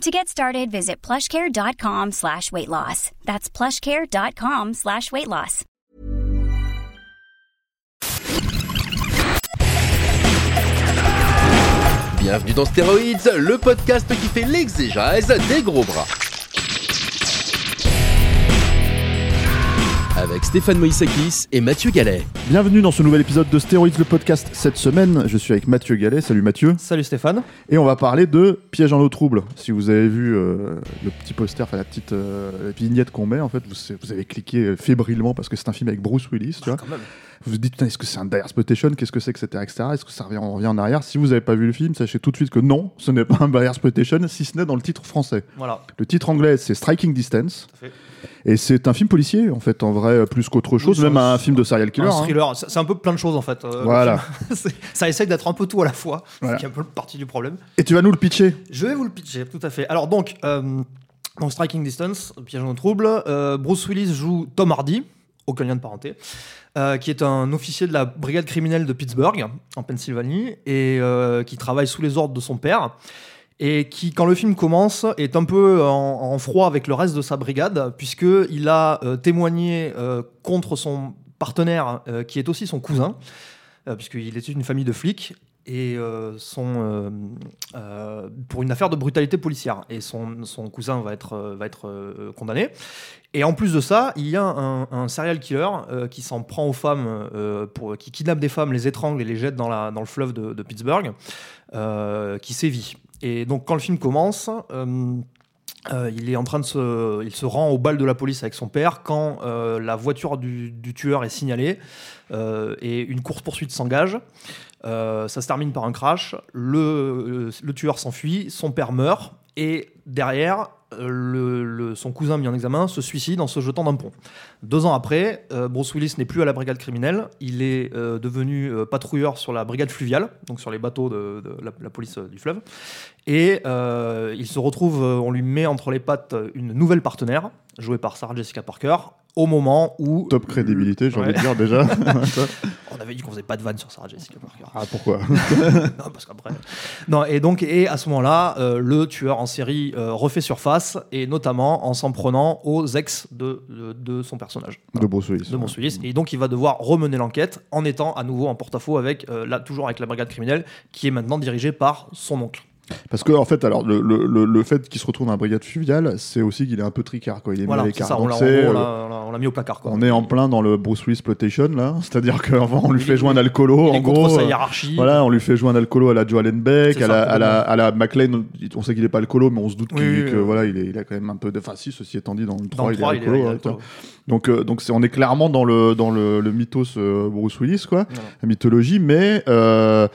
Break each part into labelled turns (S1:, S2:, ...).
S1: To get started, visit plushcare.com slash weight loss. That's plushcare.com slash weight loss.
S2: Bienvenue dans Stéroïdes, le podcast qui fait l'exégèse des gros bras. Avec Stéphane Moïsakis et Mathieu Gallet.
S3: Bienvenue dans ce nouvel épisode de Stéroïdes, le podcast. Cette semaine, je suis avec Mathieu Gallet. Salut Mathieu.
S4: Salut Stéphane.
S3: Et on va parler de Piège en eau trouble. Si vous avez vu euh, le petit poster, enfin la petite euh, vignette qu'on met, en fait, vous, vous avez cliqué fébrilement parce que c'est un film avec Bruce Willis, tu vois. Vous vous dites, putain, est-ce que c'est un dire exploitation? Qu'est-ce que c'est, etc., etc. Est-ce que ça revient, on revient en arrière? Si vous n'avez pas vu le film, sachez tout de suite que non, ce n'est pas un dire exploitation, si ce n'est dans le titre français.
S4: Voilà.
S3: Le titre anglais, c'est Striking Distance.
S4: Tout à fait.
S3: Et c'est un film policier, en fait, en vrai, plus qu'autre chose,
S4: Oui,
S3: même un film de serial killer.
S4: Un
S3: hein.
S4: thriller, c'est c'est un peu plein de choses en fait. euh,
S3: Voilà.
S4: ça essaye d'être un peu tout à la fois,
S3: Voilà.
S4: ce qui est un peu partie du problème.
S3: Et tu vas nous le pitcher
S4: Je vais vous le pitcher, tout à fait. Alors donc, euh, dans Striking Distance, Piège en trouble, euh, Bruce Willis joue Tom Hardy, aucun lien de parenté, euh, qui est un officier de la brigade criminelle de Pittsburgh, en Pennsylvanie, et euh, qui travaille sous les ordres de son père. Et qui, quand le film commence, est un peu en, froid avec le reste de sa brigade, puisqu'il a euh, témoigné contre son partenaire, qui est aussi son cousin, puisqu'il est une famille de flics, euh, euh, euh, pour une affaire de brutalité policière. Et son, cousin va être, condamné. Et en plus de ça, il y a un, serial killer qui s'en prend aux femmes, qui kidnappe des femmes, les étrangle et les jette dans, le fleuve de, Pittsburgh, qui sévit. Et donc quand le film commence, il est en train de se, il se rend au bal de la police avec son père quand la voiture du, tueur est signalée et une course poursuite s'engage. Euh, ça se termine par un crash. Le, le tueur s'enfuit, son père meurt et derrière, euh, le- le- son cousin mis en examen se suicide en se jetant d'un pont. Deux ans après, euh, Bruce Willis n'est plus à la brigade criminelle. Il est euh, devenu euh, patrouilleur sur la brigade fluviale, donc sur les bateaux de, de la, la police du fleuve. Et il se retrouve, on lui met entre les pattes une nouvelle partenaire, jouée par Sarah Jessica Parker, au moment où.
S3: Top crédibilité, j'ai
S4: Ouais.
S3: envie de dire déjà.
S4: On avait dit qu'on faisait pas de vanne sur Sarah Jessica Parker.
S3: ah, pourquoi?
S4: Non, parce qu'après. Non, et donc, et à ce moment-là, le tueur en série euh, refait surface, et notamment en s'en prenant aux ex de, de, de son personnage.
S3: De Bruce Willis.
S4: De Bruce Willis. Et donc, il va devoir remener l'enquête en étant à nouveau en porte-à-faux avec, euh, là, toujours avec la brigade criminelle, qui est maintenant dirigée par son oncle.
S3: Parce que, en fait, alors, le, le, le, fait qu'il se retrouve dans la brigade fluviale, c'est aussi qu'il est un peu tricard, quoi. Il est
S4: Voilà,
S3: mis à
S4: c'est
S3: l'écart.
S4: ça, on
S3: Donc,
S4: l'a
S3: c'est,
S4: on l'a-
S3: euh,
S4: on l'a- mis au placard. Quoi.
S3: on est en plein dans le Bruce Willis exploitation, là. C'est-à-dire qu'avant, on lui fait jouer un alcoolo, en gros.
S4: sa
S3: euh,
S4: hiérarchie.
S3: Voilà, on lui fait jouer un alcoolo à la Joe Allen Beck,
S4: C'est
S3: à la, à la, à la McLean, on sait qu'il est pas alcoolo, mais on se doute
S4: Oui,
S3: qu'il-
S4: oui,
S3: que
S4: oui.
S3: voilà, il, est, il a quand même un peu de. Enfin, si, ceci étant dit, dans le 3,
S4: Dans le
S3: il
S4: 3,
S3: est
S4: il est,
S3: alcoolo. hein. Donc, euh, donc on est clairement dans le, dans le, le mythos euh, Bruce Willis, quoi, la mythologie, mais. euh,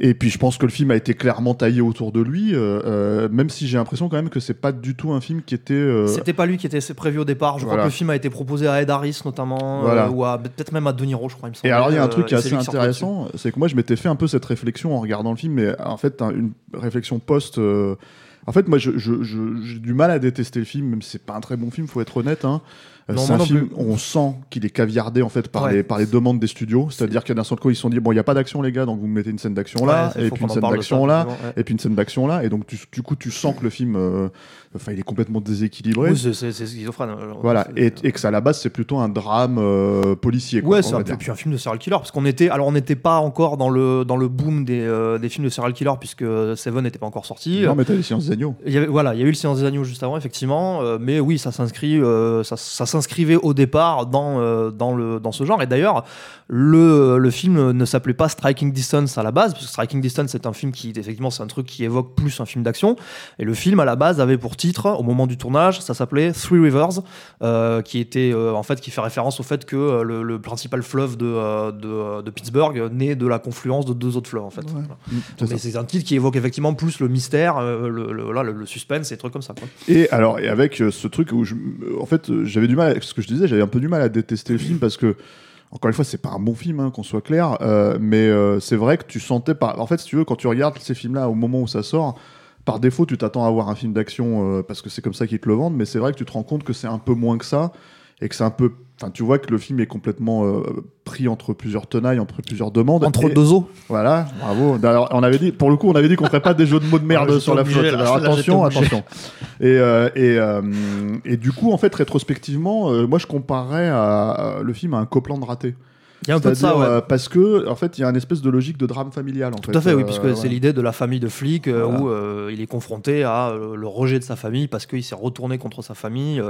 S3: et puis je pense que le film a été clairement taillé autour de lui, euh, euh, même si j'ai l'impression quand même que c'est pas du tout un film qui était. euh,
S4: C'était pas lui qui était prévu au départ. Je
S3: Voilà.
S4: crois que le film a été proposé à Ed Harris notamment,
S3: Voilà.
S4: euh, ou à peut-être même à De Niro, je crois. Il me
S3: Et alors il y a un truc qui est assez intéressant, c'est que moi je m'étais fait un peu cette réflexion en regardant le film, mais en fait un- une réflexion post. En fait, moi j'ai du mal à détester le film, même si c'est pas un très bon film, faut être honnête. Hein. Euh,
S4: Non,
S3: c'est un film, on sent qu'il est caviardé en fait par,
S4: Ouais.
S3: les, par les demandes des studios, c'est-à-dire qu'à d'un seul coup ils se sont dit bon il y a pas d'action les gars, donc vous me mettez une scène d'action là,
S4: Ouais,
S3: et puis une scène d'action là,
S4: ouais.
S3: et puis une scène d'action là, et donc tu- du coup tu sens que le film, euh, enfin il est complètement déséquilibré.
S4: Oui, c'est- schizophrène. euh,
S3: Voilà, et, et que ça à la base c'est plutôt un drame euh, policier. Quoi,
S4: Ouais, c'est un, puis un film de serial killer, parce qu'on était, alors on n'était pas encore dans le dans le boom des, euh, des films de serial killer puisque Seven n'était pas encore sorti.
S3: Non mais t'as les sciences des agneaux.
S4: Il y avait, voilà, il y a eu le Silence des agneaux juste avant, effectivement, mais oui, ça s'inscrit, ça, ça s'inscrivait au départ dans euh, dans le dans ce genre. Et d'ailleurs, le le film ne s'appelait pas Striking Distance à la base, parce que Striking Distance c'est un film qui effectivement c'est un truc qui évoque plus un film d'action. Et le film à la base avait pour titre, au moment du tournage, ça s'appelait Three Rivers, euh, qui était euh, en fait qui fait référence au fait que le, le principal fleuve de, de, de Pittsburgh naît de la confluence de deux autres fleuves en fait. Voilà.
S3: C'est ça.
S4: Mais c'est un titre qui évoque effectivement plus le mystère, le, le- le, le suspense et des trucs comme ça. Quoi.
S3: Et alors, et avec ce truc où, je, en fait, j'avais du mal ce que je disais, j'avais un peu du mal à détester le film parce que encore une fois, c'est pas un bon film, hein, qu'on soit clair, euh, mais euh, c'est vrai que tu sentais pas. En fait, si tu veux, quand tu regardes ces films-là au moment où ça sort, par défaut, tu t'attends à voir un film d'action euh, parce que c'est comme ça qu'ils te le vendent, mais c'est vrai que tu te rends compte que c'est un peu moins que ça et que c'est un peu. Enfin, tu vois que le film est complètement euh, pris entre plusieurs tenailles, entre plusieurs demandes.
S4: Entre
S3: Et-
S4: deux os.
S3: Voilà, bravo. D'ailleurs, on avait dit, pour le coup, on avait dit qu'on ferait pas des jeux de mots de merde
S4: Ouais, j'étais
S3: sur la
S4: obligé,
S3: flotte.
S4: là.
S3: Alors
S4: Là,
S3: attention, attention. Et, euh, et, euh, et du coup, en fait, rétrospectivement, euh, moi, je comparais à, à- le film à un Copland raté.
S4: Il y a un peu de ça, ouais.
S3: euh, parce que, en fait, il y a une espèce de logique de drame familial. En
S4: Tout à fait, oui,
S3: Euh,
S4: puisque
S3: ouais.
S4: c'est l'idée de la famille de flics euh,
S3: Voilà.
S4: où il est confronté à le rejet de sa famille parce qu'il s'est retourné contre sa famille.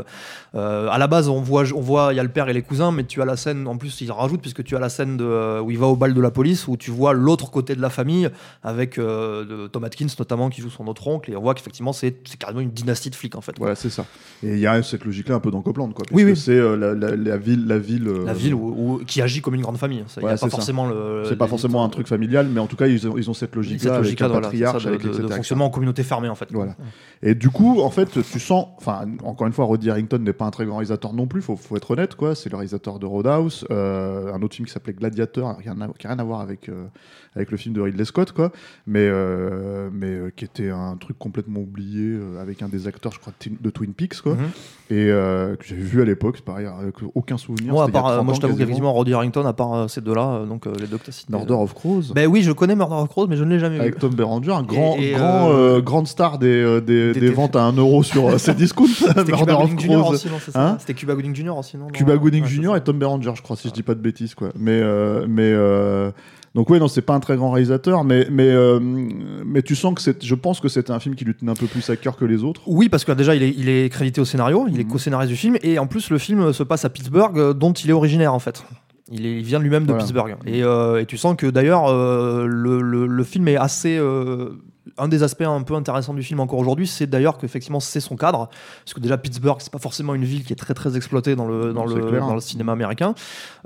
S4: À la base, on voit, on voit, il y a le père et les cousins, mais tu as la scène, en plus, il rajoute, puisque tu as la scène de, où il va au bal de la police, où tu vois l'autre côté de la famille avec de Tom Atkins notamment qui joue son autre oncle, et on voit qu'effectivement, c'est carrément une dynastie de flics en fait.
S3: Voilà, c'est ça. Et il y a cette logique-là un peu dans Copland, quoi.
S4: Oui, oui.
S3: C'est la, la- la ville, la ville.
S4: La ville où, où- qui agit comme une grande famille. Ça, Il
S3: Ouais,
S4: a pas
S3: ça.
S4: forcément le.
S3: C'est pas forcément un truc familial, mais en tout cas, ils ont, ils ont cette logique-là avec
S4: logique-là,
S3: un
S4: voilà, c'est ça,
S3: patriarche,
S4: de,
S3: avec
S4: de-
S3: etc.
S4: de fonctionnement en communauté fermée en fait.
S3: Voilà. Et du coup, en fait, tu sens, enfin, encore une fois, Roddy Harrington n'est pas un très grand réalisateur non plus, faut, faut être honnête, quoi. C'est le réalisateur de Roadhouse, euh, un autre film qui s'appelait Gladiator, qui a rien à voir avec euh, avec le film de Ridley Scott, quoi, mais euh, mais euh, qui était un truc complètement oublié euh, avec un des acteurs, je crois, de, Twin Peaks, quoi,
S4: Mhm.
S3: et euh, que j'avais vu à l'époque, c'est pareil, avec aucun souvenir.
S4: Moi, à part, euh,
S3: 30
S4: moi, je t'avoue qu'effectivement, Roddy Harrington, à part euh, ces deux-là, euh, donc euh, les deux que t'as cités,
S3: Murder of Crows.
S4: Ben oui, je connais Murder of Crows, mais je ne l'ai jamais vu.
S3: Avec Tom Berenger, un grand,
S4: Et- et,
S3: grand,
S4: euh,
S3: grande star des, des,
S4: des-
S3: des ventes à 1 euro sur ses discounts.
S4: C'était
S3: Murder
S4: Cuba
S3: of
S4: Gooding.
S3: Crows. Hein
S4: C'était Cuba Gooding Jr. aussi, non
S3: Cuba Gooding
S4: ouais,
S3: Jr. et Tom Berenger, je crois, si je dis pas de bêtises, quoi. Mais, euh, mais euh, donc ouais, non, c'est pas un très grand réalisateur, mais mais euh, mais tu sens que c'est, je pense que c'était un film qui lui tenait un peu plus à cœur que les autres.
S4: Oui, parce que déjà, il est, il est crédité au scénario, il est
S3: Mhm.
S4: co-scénariste du film, et en plus, le film se passe à Pittsburgh, dont il est originaire, en fait. Il, est- il vient lui-même de
S3: Voilà.
S4: Pittsburgh. Et, euh, et tu sens que d'ailleurs, euh, le, le- le film est assez. Euh, un des aspects un peu intéressants du film encore aujourd'hui, c'est d'ailleurs qu'effectivement c'est son cadre, parce que déjà Pittsburgh c'est pas forcément une ville qui est très très exploitée dans le dans le,
S3: clair.
S4: dans le cinéma américain,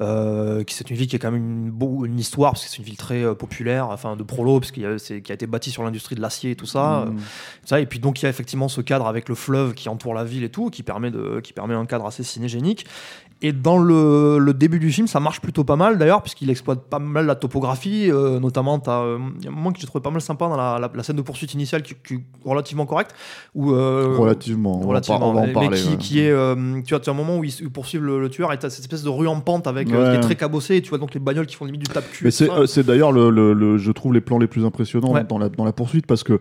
S4: euh, qui c'est une ville qui a quand même une, beau- une histoire parce que c'est une ville très euh, populaire, enfin de prolo parce qu'il y a, c'est- qui a été bâtie sur l'industrie de l'acier et tout ça.
S3: Mm.
S4: Ça, et puis donc il y a effectivement ce cadre avec le fleuve qui entoure la ville et tout, qui permet, de, qui permet un cadre assez cinégénique. Et dans le, le début du film, ça marche plutôt pas mal d'ailleurs, puisqu'il exploite pas mal la topographie, euh, notamment t'as, euh, il y a un moment que j'ai trouvé pas mal sympa dans la, la- la scène de poursuite initiale qui, qui est relativement correcte. Où, euh,
S3: Relativement. on
S4: relativement,
S3: par- on va en parler.
S4: mais qui,
S3: ouais.
S4: qui est, euh, tu vois, tu as un moment où ils, poursuivent le, le tueur et tu as cette espèce de rue en pente avec euh,
S3: Ouais.
S4: qui est très cabossé et tu vois donc les bagnoles qui font limite du tape-cul.
S3: Mais c'est euh, d'ailleurs, le, le- le- je trouve, les plans les plus impressionnants
S4: Ouais.
S3: dans, la, dans la poursuite parce que.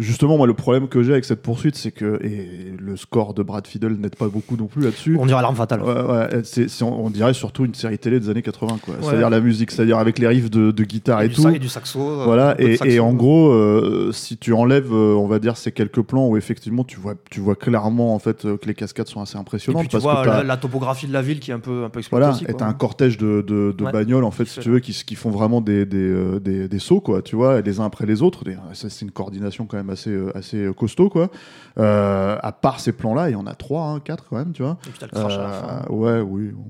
S3: Justement, moi, le problème que j'ai avec cette poursuite, c'est que et le score de Brad Fiddle n'aide pas beaucoup non plus là-dessus.
S4: On dirait l'arme fatale.
S3: Ouais, ouais, c'est, c'est- on dirait surtout une série télé des années 80, quoi.
S4: Ouais.
S3: C'est-à-dire la musique, c'est-à-dire avec les riffs de, de guitare et,
S4: et, du,
S3: tout.
S4: sa- et du saxo. euh,
S3: Voilà, et,
S4: saxo.
S3: et en gros, euh, si tu enlèves, euh, on va dire, ces quelques plans où effectivement tu vois, tu vois clairement en fait euh, que les cascades sont assez
S4: Et
S3: impressionnantes
S4: puis tu
S3: parce
S4: vois
S3: que
S4: la, la topographie de la ville qui est un peu, un peu
S3: voilà,
S4: aussi.
S3: et t'as un cortège de, de, de bagnoles en fait, si tu veux, qui, qui font vraiment des, des, des, des sauts, quoi, tu vois, les uns après les autres. C'est une coordination quand même assez, euh, assez euh, costaud, quoi. Euh, à part ces plans-là, il y en a trois, hein, quatre quand même, tu vois.
S4: Et puis t'as le crash à la fin.
S3: Euh, ouais, oui. bon.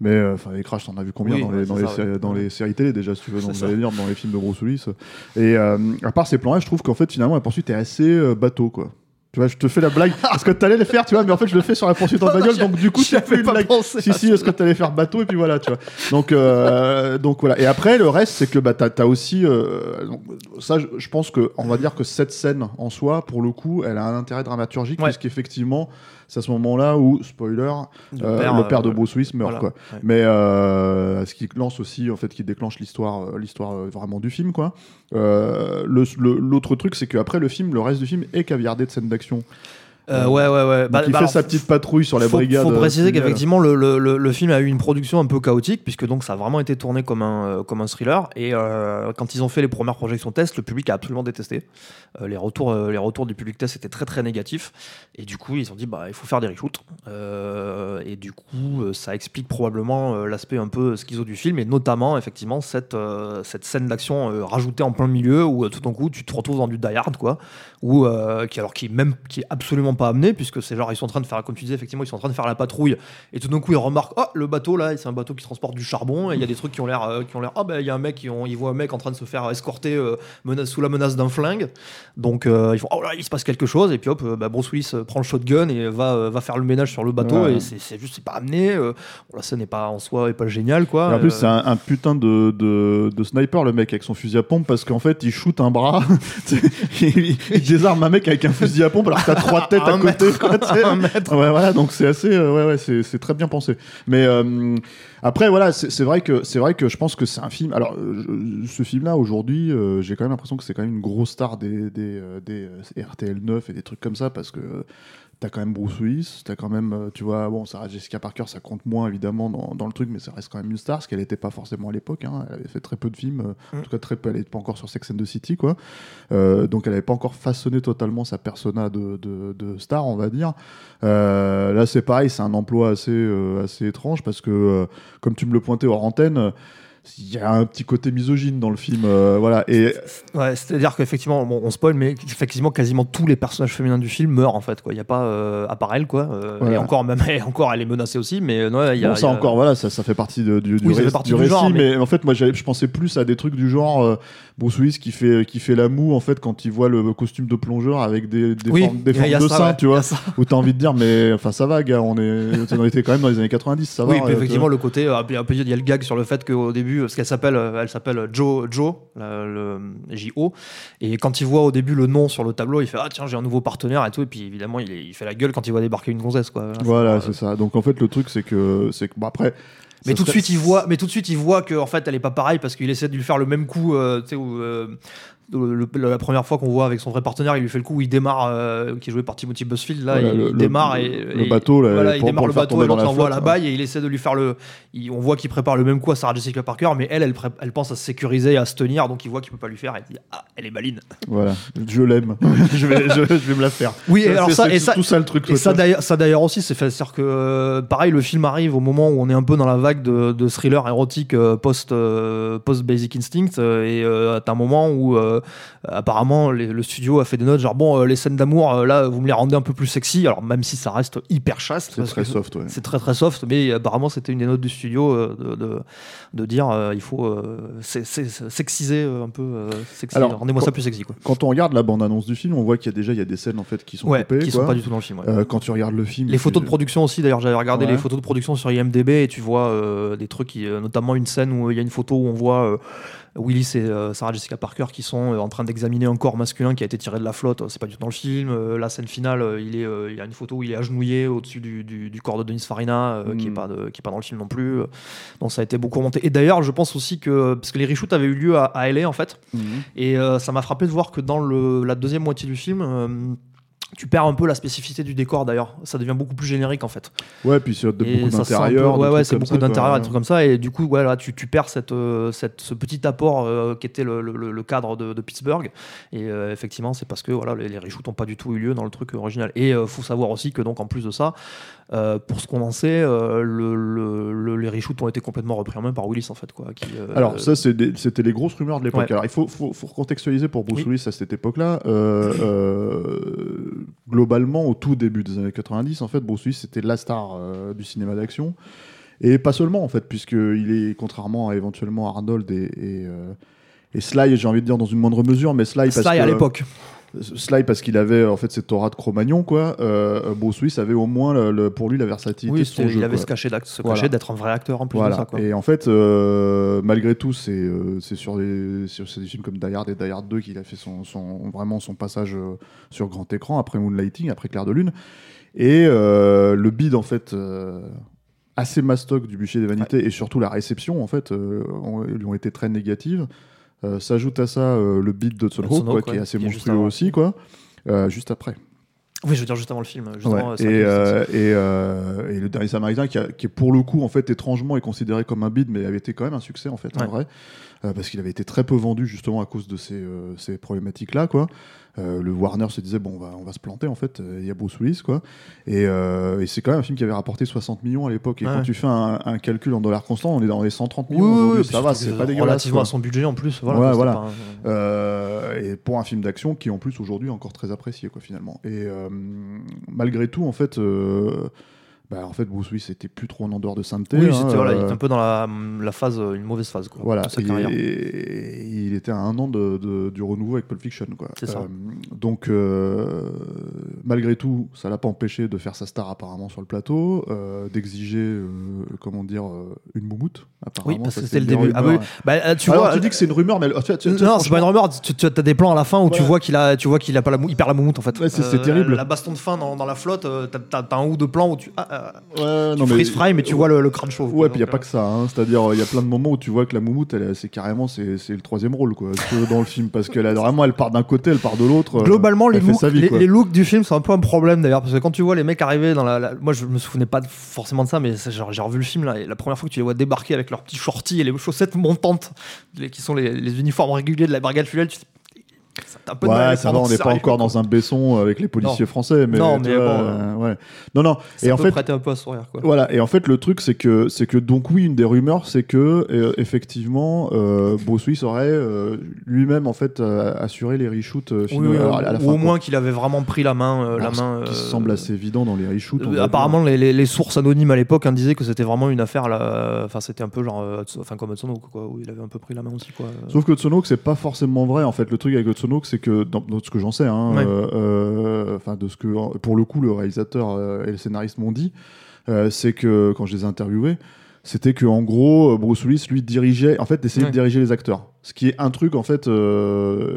S3: Mais euh, enfin, les crashs, t'en as vu combien
S4: Oui,
S3: dans, les, dans, les,
S4: ça,
S3: séries-
S4: ouais.
S3: dans les séries télé déjà, si tu veux, j'allais dire dans les films de Bruce Willis. Et euh, à part ces plans-là, je trouve qu'en fait, finalement, la poursuite est assez euh, bateau, quoi. Tu vois, je te fais la blague parce que t'allais le faire, tu vois, mais en fait, je le fais sur la poursuite en bagnole, donc du coup, tu fait
S4: avais
S3: une blague. Si, si, parce que t'allais faire bateau, et puis voilà, tu vois. Donc, euh, donc voilà. Et après, le reste, c'est que bah, t'as as aussi. euh, donc, ça, je, je pense que, on va dire que cette scène en soi, pour le coup, elle a un intérêt dramaturgique,
S4: Ouais.
S3: puisqu'effectivement, c'est à ce moment-là où, spoiler,
S4: Le
S3: euh,
S4: père,
S3: le père de
S4: euh,
S3: Bruce Willis meurt,
S4: voilà.
S3: quoi.
S4: Ouais.
S3: Mais euh, ce qui lance aussi, en fait, qui déclenche l'histoire, l'histoire vraiment du film, quoi. L'autre truc, c'est qu'après le film, le reste du film est caviardé de scènes d'action.
S4: Euh, ouais, ouais, ouais. Bah,
S3: il
S4: bah,
S3: fait
S4: alors,
S3: sa petite patrouille sur la
S4: faut,
S3: brigade.
S4: faut
S3: euh,
S4: préciser qu'effectivement le, le, le, le film a eu une production un peu chaotique puisque donc ça a vraiment été tourné comme un, euh, comme un thriller. Et euh, quand ils ont fait les premières projections test le public a absolument détesté. Les, retours, les retours du public test étaient très très négatifs. Et du coup ils ont dit bah il faut faire des reshoots. Et du coup ça explique probablement l'aspect un peu schizo du film et notamment effectivement cette, cette scène d'action rajoutée en plein milieu où tout d'un coup tu te retrouves dans du Die Hard quoi. Ou qui alors qui même qui est absolument pas amené, puisque c'est genre, ils sont en train de faire, comme tu disais, effectivement, ils sont en train de faire la patrouille, et tout d'un coup, ils remarquent, oh, le bateau là, c'est un bateau qui transporte du charbon, et il y a des trucs qui ont l'air, euh, qui ont l'air, ah ben, il y a un mec, qui ont, ils voient un mec en train de se faire escorter euh, menace, sous la menace d'un flingue, donc euh, ils font, oh là, il se passe quelque chose, et puis hop, bah, Bruce Willis prend le shotgun et va, va faire le ménage sur le bateau,
S3: Ouais.
S4: et c'est juste, c'est pas amené, bon, la scène n'est pas en soi, est pas géniale, quoi.
S3: Et en plus, c'est un, un putain de, de, de sniper, le mec, avec son fusil à pompe, parce qu'en fait, il shoot un bras. Il, il désarme un mec avec un fusil à pompe, alors que t'as trois têtes à
S4: Un
S3: côté.
S4: mètre.
S3: quoi.
S4: Un mètre.
S3: Ouais, voilà, donc c'est assez. euh, ouais, ouais, c'est c'est très bien pensé. Mais euh, après, voilà, c'est c'est vrai, que c'est vrai que je pense que c'est un film. Alors, euh, je- ce film-là, aujourd'hui, euh, j'ai quand même l'impression que c'est quand même une grosse star des, des, euh, des RTL 9 et des trucs comme ça, parce que. T'as quand même Bruce Willis, t'as quand même, euh, tu vois, bon, Sarah Jessica Parker, ça compte moins évidemment dans, dans le truc, mais ça reste quand même une star, ce qu'elle n'était pas forcément à l'époque. hein. Elle avait fait très peu de films, euh, en
S4: Mm.
S3: tout cas très peu, elle n'était pas encore sur Sex and the City, quoi. Euh, donc elle n'avait pas encore façonné totalement sa persona de, de- de star, on va dire. Euh, là, c'est pareil, c'est un emploi assez, euh, assez étrange parce que, comme tu me le pointais hors antenne, il y a un petit côté misogyne dans le film, euh, voilà. Et
S4: Ouais, c'est-à-dire qu'effectivement, bon, on spoil, mais effectivement, quasiment tous les personnages féminins du film meurent en fait. Quoi. Il y a pas, euh, à part elle, quoi. euh,
S3: Voilà.
S4: Et encore, même, et encore, elle est menacée aussi, mais non, il y a.
S3: bon, ça
S4: il y a-
S3: encore, voilà, ça, ça fait partie de- du, du,
S4: Oui, ça
S3: ré-
S4: fait partie
S3: du
S4: du
S3: récit,
S4: genre,
S3: mais...
S4: mais-
S3: en fait, moi, je pensais plus à des trucs du genre Bruce Willis qui fait, qui fait la moue, en fait, quand il voit le costume de plongeur avec des, des
S4: Oui,
S3: formes, des de
S4: ça,
S3: seins,
S4: ouais,
S3: tu vois, où t'as envie de dire, mais enfin, ça va, gars, on, est, on était quand même dans les années 90, ça va.
S4: Oui, effectivement, le côté, puis un peu, il y a le gag sur le fait qu'au début, parce qu'elle s'appelle, euh, elle s'appelle Joe, Joe, la- le J-O, et quand il voit au début le nom sur le tableau, il fait ah tiens j'ai un nouveau partenaire et tout, et puis évidemment il, est- il fait la gueule quand il voit débarquer une gonzesse quoi.
S3: Voilà,
S4: Euh,
S3: c'est ça. Donc en fait, le truc, c'est que, c'est que, bon, après.
S4: Mais
S3: ça
S4: tout de suite il voit, mais tout de suite il voit que en fait elle est pas pareille parce qu'il essaie de lui faire le même coup, euh, tu sais où. euh, le- la première fois qu'on voit avec son vrai partenaire, il lui fait le coup il démarre, euh, qui est joué par Timothy Busfield, là,
S3: Voilà,
S4: il,
S3: le-
S4: il démarre et,
S3: le
S4: et-
S3: bateau, là,
S4: voilà, il
S3: pour-
S4: démarre
S3: pour
S4: le bateau et l'autre l'envoie à la baille et il essaie de lui faire le, il- on voit qu'il prépare le même coup à Sarah Jessica Parker, mais elle, elle, elle pense à se sécuriser, à se tenir, donc il voit qu'il peut pas lui faire, et il dit ah elle est maline.
S3: Voilà, je l'aime. je, vais, je, je vais me la faire.
S4: Oui, et alors ça, et
S3: tout ça le truc.
S4: Et ça d'ailleurs, ça d'ailleurs aussi, c'est fait. C'est-à-dire que euh, pareil, le film arrive au moment où on est un peu dans la vague de, de thriller érotique euh, post post Basic Instinct et t'as un moment où apparemment les- le studio a fait des notes genre bon euh, les scènes d'amour euh, là vous me les rendez un peu plus sexy alors même si ça reste hyper chaste
S3: c'est très soft, ouais.
S4: c'est très très soft mais apparemment c'était une des notes du studio euh, de, de, de dire euh, il faut euh, sexiser euh, un peu euh, rendez-moi ça plus sexy quoi
S3: Quand on regarde la bande-annonce du film, on voit qu'il y a déjà il y a des scènes en fait qui sont
S4: ouais
S3: coupées.
S4: qui
S3: quoi.
S4: sont pas du tout dans le film ouais.
S3: Euh, quand tu regardes le film,
S4: Les photos de production aussi, d'ailleurs, j'avais regardé les photos de production sur IMDb et tu vois euh, des trucs, qui, euh, notamment une scène où il y a une photo où on voit euh, Willis et euh, Sarah Jessica Parker qui sont euh, en train d'examiner un corps masculin qui a été tiré de la flotte. C'est pas du tout dans le film. Euh, la scène finale, euh, il, est, euh, il y a une photo où il est agenouillé au-dessus du, du- du corps de Denis Farina, euh, qui, est
S3: Mm.
S4: pas de- qui est pas dans le film non plus. Donc ça a été beaucoup remonté. Et d'ailleurs, je pense aussi que. Parce que les reshoots avaient eu lieu à, à LA en fait.
S3: Mhm.
S4: Et euh, ça m'a frappé de voir que dans le, la deuxième moitié du film. Tu perds un peu la spécificité du décor d'ailleurs, ça devient beaucoup plus générique en fait.
S3: Ouais, puis c'est beaucoup d'intérieur.
S4: Ouais, ouais, c'est beaucoup d'intérieur, des trucs comme ça. Et du coup, ouais, là, tu, tu perds cette, euh, cette, ce petit apport euh, qui était le, le- le cadre de, de Pittsburgh. Et euh, effectivement, c'est parce que voilà, les, les reshoots n'ont pas du tout eu lieu dans le truc original. Et il faut savoir aussi que, donc, en plus de ça, pour ce qu'on en sait, le, le- le- les reshoots ont été complètement repris en main par Willis en fait. Quoi, qui,
S3: Alors ça, c'était les grosses rumeurs de l'époque.
S4: Ouais.
S3: Alors il faut, faut, faut recontextualiser pour Bruce
S4: Oui.
S3: Willis à cette époque-là. Globalement, au tout début des années 90, en fait, Bruce Willis c'était la star euh, du cinéma d'action. Et pas seulement, en fait, puisqu'il est, contrairement à éventuellement Arnold et, et, euh, et Sly, j'ai envie de dire dans une moindre mesure, mais Sly, parce
S4: Sly à l'époque.
S3: Sly parce qu'il avait en fait cette aura de Cro-Magnon, quoi. Euh, Bruce Willis avait au moins le- le- pour lui la versatilité
S4: Oui,
S3: de son
S4: c'était-
S3: jeu.
S4: il avait cacher d'act- se
S3: Voilà.
S4: cacher d'être un vrai acteur en plus
S3: Voilà.
S4: de ça. Quoi.
S3: Et en fait, euh, malgré tout, c'est euh, c'est sur, des, sur des films comme Die Hard et Die Hard 2 qu'il a fait son, son- vraiment son passage euh, sur grand écran, après Moonlighting, après Clair de Lune. Et le bid, en fait, assez mastoc du bûcher des vanités, et surtout la réception, en fait, ont, lui ont été très négatives. Euh, S'ajoute à ça euh, le bid d'Hudson
S4: Hudson
S3: Hawk, quoi, qui est assez
S4: qui
S3: monstrueux aussi, quoi. Euh, juste après.
S4: Oui, je veux dire juste avant le film.
S3: Ouais. et, euh, et, euh, et le dernier Samaritain qui, a- qui est pour le coup en fait étrangement est considéré comme un bid mais avait été quand même un succès en fait en vrai Euh, parce qu'il avait été très peu vendu justement à cause de ces, ces problématiques là quoi euh, le Warner se disait bon on va, on va se planter en fait il y a Bruce Willis quoi et, euh, et c'est quand même un film qui avait rapporté 60 millions à l'époque et
S4: Ouais.
S3: quand tu fais un, un calcul en dollars constants on est dans les 130
S4: Oui,
S3: millions
S4: oui,
S3: aujourd'hui
S4: oui,
S3: ça va c'est pas dégueulasse
S4: Relativement
S3: quoi.
S4: à son budget en plus. Voilà,
S3: Ouais, voilà.
S4: pas
S3: Euh, et pour un film d'action qui en plus aujourd'hui est encore très apprécié quoi finalement et euh, malgré tout en fait euh, bah, en fait Bruce Willis était plus trop en dehors de sainteté
S4: Oui,
S3: hein,
S4: c'était voilà, il
S3: euh,
S4: était un peu dans la, la phase, une mauvaise phase quoi,
S3: voilà,
S4: sa
S3: et- et il était à un an de, de- du renouveau avec Pulp Fiction. quoi.
S4: C'est ça.
S3: Euh, donc, euh, malgré tout, ça l'a pas empêché de faire sa star apparemment sur le plateau, euh, d'exiger, euh, comment dire, euh, une moumoute. Apparemment,
S4: Oui, parce
S3: Ça,
S4: que c'était le début. Ah
S3: rumeurs.
S4: oui, bah, euh, tu
S3: Alors,
S4: vois.
S3: tu dis que c'est une rumeur, mais tu- tu-
S4: non, c'est pas une rumeur. Tu, as des plans à la fin où tu vois qu'il a, tu vois qu'il a pas la, mou- il perd la moumoute en fait. Euh,
S3: Ouais, c'est- terrible.
S4: La baston de fin dans, dans la flotte, euh, t'as, t'as un ou deux plans où tu, ah,
S3: Ouais, non, mais-
S4: freeze frame et tu vois le, le crâne chauve.
S3: Ouais, puis il n'y a pas que ça. hein. C'est-à-dire, il y a plein de moments où tu vois que la moumoute, c'est carrément c'est, c'est le troisième rôle quoi, dans le film. Parce qu'elle a vraiment, elle part d'un côté, elle part de l'autre.
S4: euh,
S3: euh,
S4: Globalement, les looks,
S3: sa vie,
S4: les,
S3: quoi.
S4: les looks du film sont un peu un problème d'ailleurs parce que quand tu vois les mecs arriver dans la, la- moi je me souvenais pas forcément de ça, mais j'ai revu le film là et la première fois que tu les vois débarquer avec leurs petits shorties et les chaussettes montantes, les- qui sont les, les uniformes réguliers de la brigade fluelle, tu un peu de mal à
S3: Ouais, ça va, on
S4: au
S3: n'est pas encore dans un baisson avec les policiers
S4: Non.
S3: français, mais
S4: Non, mais
S3: vois,
S4: bon,
S3: euh, ouais. Non, non.
S4: Ça
S3: Et en
S4: peut
S3: fait,
S4: prêter un peu à sourire quoi.
S3: voilà. Et en fait, le truc, c'est que, c'est que donc oui, une des rumeurs, c'est que euh, effectivement, euh, Bruce Willis aurait euh, lui-même en fait euh, assuré les reshoots euh,
S4: Oui,
S3: finaux
S4: oui,
S3: à, à la
S4: ou
S3: fin.
S4: au
S3: quoi.
S4: moins qu'il avait vraiment pris la main, euh, la
S3: Alors, ce
S4: main.
S3: qui
S4: euh,
S3: semble assez évident dans les reshoots.
S4: Euh, apparemment, les, les- les sources anonymes à l'époque hein, disaient que c'était vraiment une affaire. là, Enfin, c'était un peu genre, euh, Hudson- enfin comme Hudson quoi, où il avait un peu pris la main aussi, quoi.
S3: Sauf que Tsonoke, c'est pas forcément vrai. En fait, le truc avec C'est que dans, dans ce que j'en sais, hein,
S4: Ouais.
S3: euh, euh, enfin de ce que, pour le coup, le réalisateur euh, et le scénariste m'ont dit, c'est que quand je les ai interviewés, c'était que en gros, Bruce Willis lui dirigeait, en fait, essayait
S4: Ouais.
S3: de diriger les acteurs. Ce qui est un truc en fait,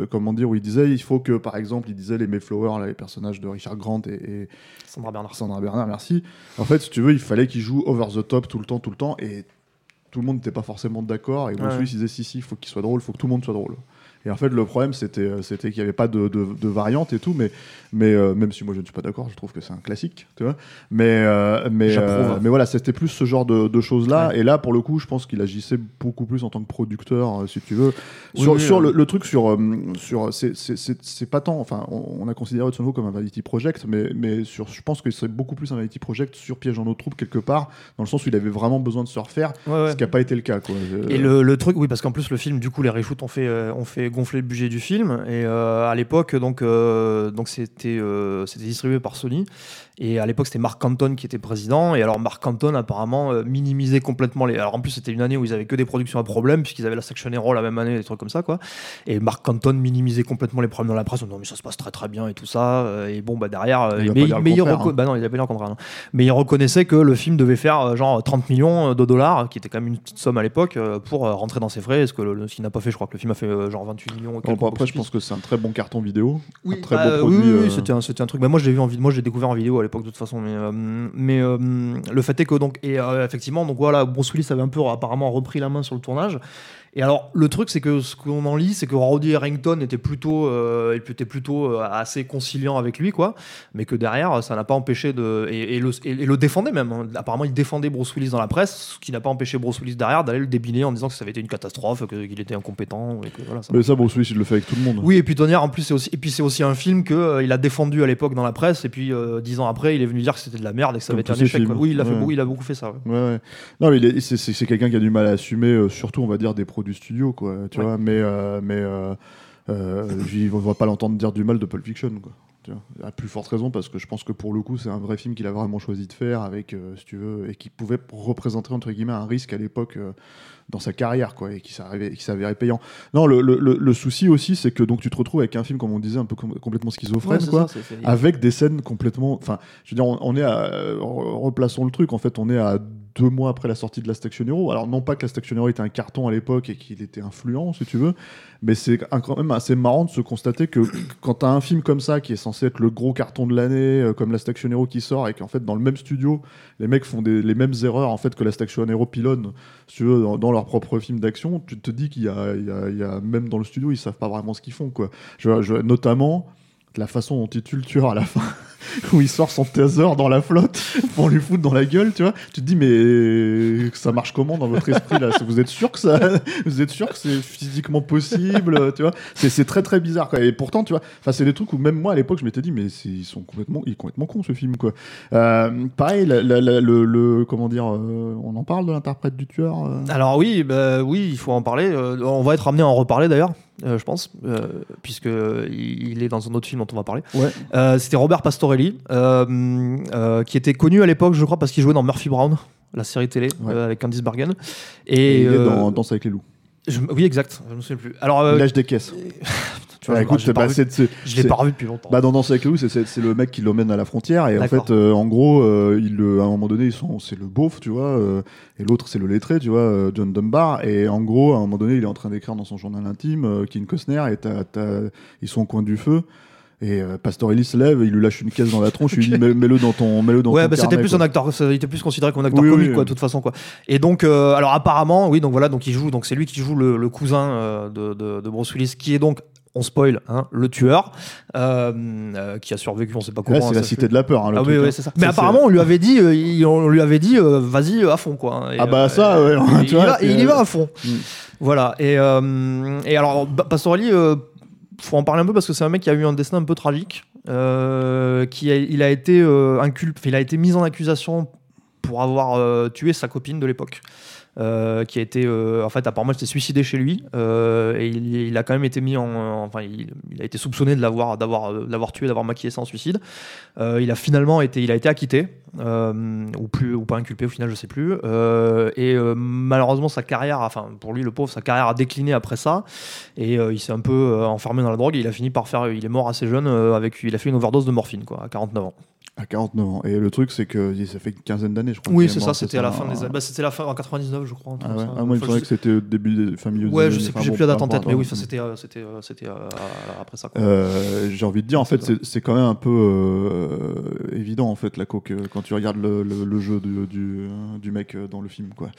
S3: comment dire, où il disait, il faut que, par exemple, il disait les Mayflower, là, les personnages de Richard Grant et, et
S4: Sandra Bernard.
S3: Sandra Bernard, merci. En fait, si tu veux, il fallait qu'il joue over the top tout le temps, tout le temps, et tout le monde n'était pas forcément d'accord. Et Bruce
S4: Ouais.
S3: Willis il disait si si, il faut qu'il soit drôle, il faut que tout le monde soit drôle. Et en fait, le problème, c'était, euh, c'était qu'il n'y avait pas de, de, de variante et tout, mais, mais euh, même si moi je ne suis pas d'accord, je trouve que c'est un classique, tu vois. Mais, euh, mais, euh, mais voilà, c'était plus ce genre de, de choses-là.
S4: Ouais.
S3: Et là, pour le coup, je pense qu'il agissait beaucoup plus en tant que producteur, si tu veux.
S4: Oui,
S3: sur
S4: oui,
S3: sur le, le truc sur. sur c'est- pas tant. Enfin, on, on a considéré Hudson comme un Vanity Project, mais, mais sur, je pense que c'est beaucoup plus un Vanity Project sur Piège en eau troupe, quelque part, dans le sens où il avait vraiment besoin de se refaire,
S4: Ouais, ouais.
S3: ce qui n'a pas été le cas, quoi.
S4: Et le, le truc, oui, parce qu'en plus le film, du coup, les reshoots ont fait, ont fait gonfler le budget du film. Et euh, à l'époque, donc, euh, donc c'était, euh, c'était distribué par Sony. Et à l'époque, c'était Mark Canton qui était président. Et alors, Mark Canton, apparemment, euh, minimisait complètement les. Alors, en plus, c'était une année où ils avaient que des productions à problème, puisqu'ils avaient la Section Hero la même année, des trucs comme ça, quoi. Et Mark Canton minimisait complètement les problèmes dans la presse. Non, mais ça se passe très très bien et tout ça. Euh, Et bon, bah derrière. euh,
S3: Il
S4: mais, mais il reco-
S3: hein.
S4: bah non, il avait pas dit le contraire, non. Mais il reconnaissait que le film devait faire genre 30 millions de dollars, qui était quand même une petite somme à l'époque, pour rentrer dans ses frais. Ce que le- ce qu'il n'a pas fait, je crois que le film a fait genre 28 millions.
S3: Bon, bon, après, je pense que c'est un très bon carton vidéo.
S4: Oui,
S3: un très
S4: bah, oui,
S3: produit.
S4: oui, oui,
S3: euh,
S4: c'était un, un truc. Bah, moi, je l'ai vu en vidéo. Moi, je l'ai découvert en vidéo à de toute façon. Mais, euh, mais euh, le fait est que donc et euh, effectivement, donc voilà, Bruce avait un peu apparemment repris la main sur le tournage. Et alors, le truc, c'est que ce qu'on en lit, c'est que Roddy Harrington était plutôt, euh, était plutôt euh, assez conciliant avec lui, quoi. Mais que derrière, ça n'a pas empêché de. Et, et le, et- et le défendait même. hein. Apparemment, il défendait Bruce Willis dans la presse, ce qui n'a pas empêché Bruce Willis derrière d'aller le débiner en disant que ça avait été une catastrophe, qu'il était incompétent. Et que, voilà, ça
S3: Mais ça, Bruce Willis, il le fait avec tout le monde.
S4: oui, et puis Tonnerre, en plus, c'est aussi, et puis c'est aussi un film que euh, il a défendu à l'époque dans la presse, et puis euh, dix ans après, il est venu dire que c'était de la merde et que ça
S3: Comme
S4: avait été un échec. quoi. Oui, il a fait, beaucoup- il a beaucoup fait ça. ouais.
S3: Ouais, ouais. Non, mais c'est- quelqu'un qui a du mal à assumer, surtout, on va dire, des produits studio, quoi. Tu
S4: Ouais.
S3: vois, mais, euh, mais j'y- on va pas l'entendre dire du mal de Pulp Fiction, quoi. Tu vois. À plus forte raison, parce que je pense que pour le coup, c'est un vrai film qu'il a vraiment choisi de faire, avec, euh, si tu veux, et qui pouvait représenter, entre guillemets, un risque à l'époque euh, dans sa carrière, quoi, et qui s'avérait payant. Non, le, le- souci aussi, c'est que donc tu te retrouves avec un film, comme on disait, un peu com- complètement schizophrène,
S4: Ouais,
S3: quoi
S4: ça,
S3: avec des scènes complètement. Enfin, je veux dire, on, on est à. re- Replaçons le truc. En fait, on est à deux mois après la sortie de la Station Hero. Alors, non pas que la Station Hero était un carton à l'époque et qu'il était influent, si tu veux, mais c'est quand même assez marrant de se constater que quand tu as un film comme ça qui est censé être le gros carton de l'année, euh, comme la Station Hero qui sort, et qu'en fait, dans le même studio, les mecs font les mêmes erreurs en fait que la Station Hero pilonne, si tu veux, dans, dans leur propre film d'action, tu te dis qu'il y a, même dans le studio, ils savent pas vraiment ce qu'ils font, quoi. Notamment. la façon dont il tue le tueur à la fin, où il sort son taser dans la flotte pour lui foutre dans la gueule, tu vois. Tu te dis, mais ça marche comment dans votre esprit là? Vous êtes sûr que ça, vous êtes sûr que c'est physiquement possible, tu vois? C'est très très bizarre. Quoi. Et pourtant, tu vois, c'est des trucs où même moi à l'époque je m'étais dit, mais ils sont complètement, il est complètement con ce film quoi. Euh, pareil, le, comment dire, euh, on en parle de l'interprète du tueur. euh?
S4: Alors oui, bah, oui, il faut en parler. On va être amené à en reparler d'ailleurs, je pense, euh, puisque il est dans un autre film dont on va parler.
S3: Ouais.
S4: Euh, C'était Robert Pastorelli, euh, euh, qui était connu à l'époque, je crois, parce qu'il jouait dans Murphy Brown, la série télé
S3: Ouais.
S4: euh, avec Candice Bergen.
S3: Et
S4: Et,
S3: il est
S4: euh,
S3: dans Danse avec les loups.
S4: je- oui, exact. Je me souviens plus. Alors, euh,
S3: Il lâche des caisses.
S4: Tu vois, je-
S3: écoute,
S4: je l'ai pas
S3: bah,
S4: pas revu depuis longtemps.
S3: Bah dans Danse avec les c'est- le mec qui l'emmène à la frontière et en fait, euh, en gros, euh, il le- à un moment donné, ils sont, c'est le beauf, tu vois, euh, et l'autre c'est le lettré, tu vois, euh, John Dunbar. Et en gros, à un moment donné, il est en train d'écrire dans son journal intime, euh, Kim Costner, et t'as- t'as- ils sont au coin du feu. Et euh, Pastorelli se lève, il lui lâche une caisse dans la tronche, il lui dit mets- mets-le dans ton, mets-le dans
S4: ouais, bah, c'était plus
S3: quoi.
S4: un acteur, il était plus considéré comme un acteur
S3: Oui,
S4: comique,
S3: oui,
S4: quoi,
S3: oui.
S4: de toute façon, quoi. Et donc, euh, alors apparemment, oui, donc voilà, donc il joue, donc c'est lui qui joue le, le cousin euh, de, de, de Bruce Willis, qui est donc, on spoil, hein, le tueur, euh, euh, qui a survécu, on sait pas comment.
S3: C'est la
S4: ça
S3: cité
S4: fait-
S3: de la peur. Hein, le
S4: Ah
S3: truc,
S4: oui,
S3: hein.
S4: oui, c'est ça. Mais apparemment, on lui avait dit, euh, il- on lui avait dit, vas-y à fond, quoi. hein. Et,
S3: Ah bah ça, ouais,
S4: il,
S3: tu
S4: y
S3: vois,
S4: va, il y va à fond.
S3: Mm.
S4: Voilà. Et, et alors, Ba- Pastorelli, faut en parler un peu parce que c'est un mec qui a eu un destin un peu tragique. qui a, il a été euh, inculp- il a été mis en accusation pour avoir tué sa copine de l'époque. Euh, qui a été euh, en fait apparemment il s'est suicidé chez lui euh, et il, a quand même été mis en en- enfin il, a été soupçonné de l'avoir d'avoir l'avoir tué d'avoir maquillé ça en suicide. Il a finalement été il a été acquitté ou plus ou pas inculpé au final je sais plus et malheureusement sa carrière enfin pour lui le pauvre sa carrière a décliné après ça et il s'est un peu enfermé dans la drogue il a fini par faire il est mort assez jeune avec il a fait une overdose de morphine quoi à 49 ans
S3: À 49 ans. Et le truc, c'est que ça fait une quinzaine d'années, je crois.
S4: oui c'est ça c'était à la fin
S3: hein.
S4: des années bah, c'était la fin en 99 je crois
S3: Ah ouais. Ah, moi, il
S4: je
S3: que c'était au début des des
S4: Ouais, je sais plus, j'ai plus la date en tête, mais oui, ça c'était, euh, euh, euh, après ça.
S3: J'ai envie de dire, en fait, c'est quand même un peu évident, en fait, la coque, quand tu regardes le, jeu du, mec dans le film, quoi.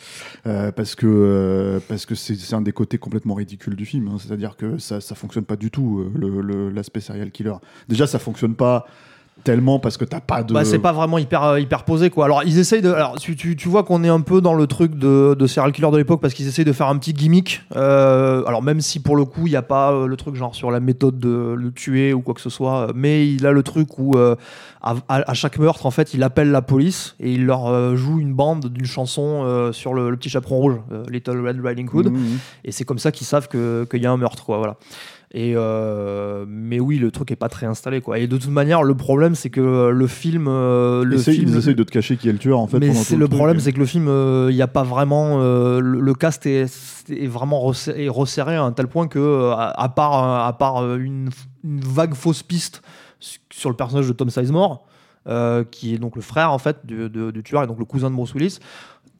S3: Parce que c'est un des côtés complètement ridicules du film. hein. C'est-à-dire que ça, ça fonctionne pas du tout, l'aspect serial killer. Déjà, ça fonctionne pas tellement parce que t'as pas de.
S4: Bah, c'est pas vraiment hyper, euh, hyper posé quoi. Alors ils essayent de. Alors tu, tu, tu vois qu'on est un peu dans le truc de, de serial killer de l'époque parce qu'ils essayent de faire un petit gimmick. Euh, alors même si pour le coup il n'y a pas euh, le truc genre sur la méthode de le tuer ou quoi que ce soit, mais il a le truc où euh, à, chaque meurtre en fait il appelle la police et il leur joue une bande d'une chanson sur le, le petit chaperon rouge, Little Red Riding Hood.
S3: Mhm.
S4: Et c'est comme ça qu'ils savent que- qu'il y a un meurtre, quoi, voilà. Et euh, mais oui, le truc est pas très installé, quoi. Et de toute manière, le problème, c'est que le film, euh, le
S3: Essaye-
S4: film,
S3: Ils essayent de te cacher qui est le tueur, en fait.
S4: mais c'est le problème, c'est que le film, il n'y a pas vraiment euh, le, le cast est, est vraiment resserré, est resserré à un tel point que euh, à, à part à part euh, une, une vague fausse piste su- sur le personnage de Tom Sizemore, euh, qui est donc le frère en fait du, de- du tueur et donc le cousin de Bruce Willis.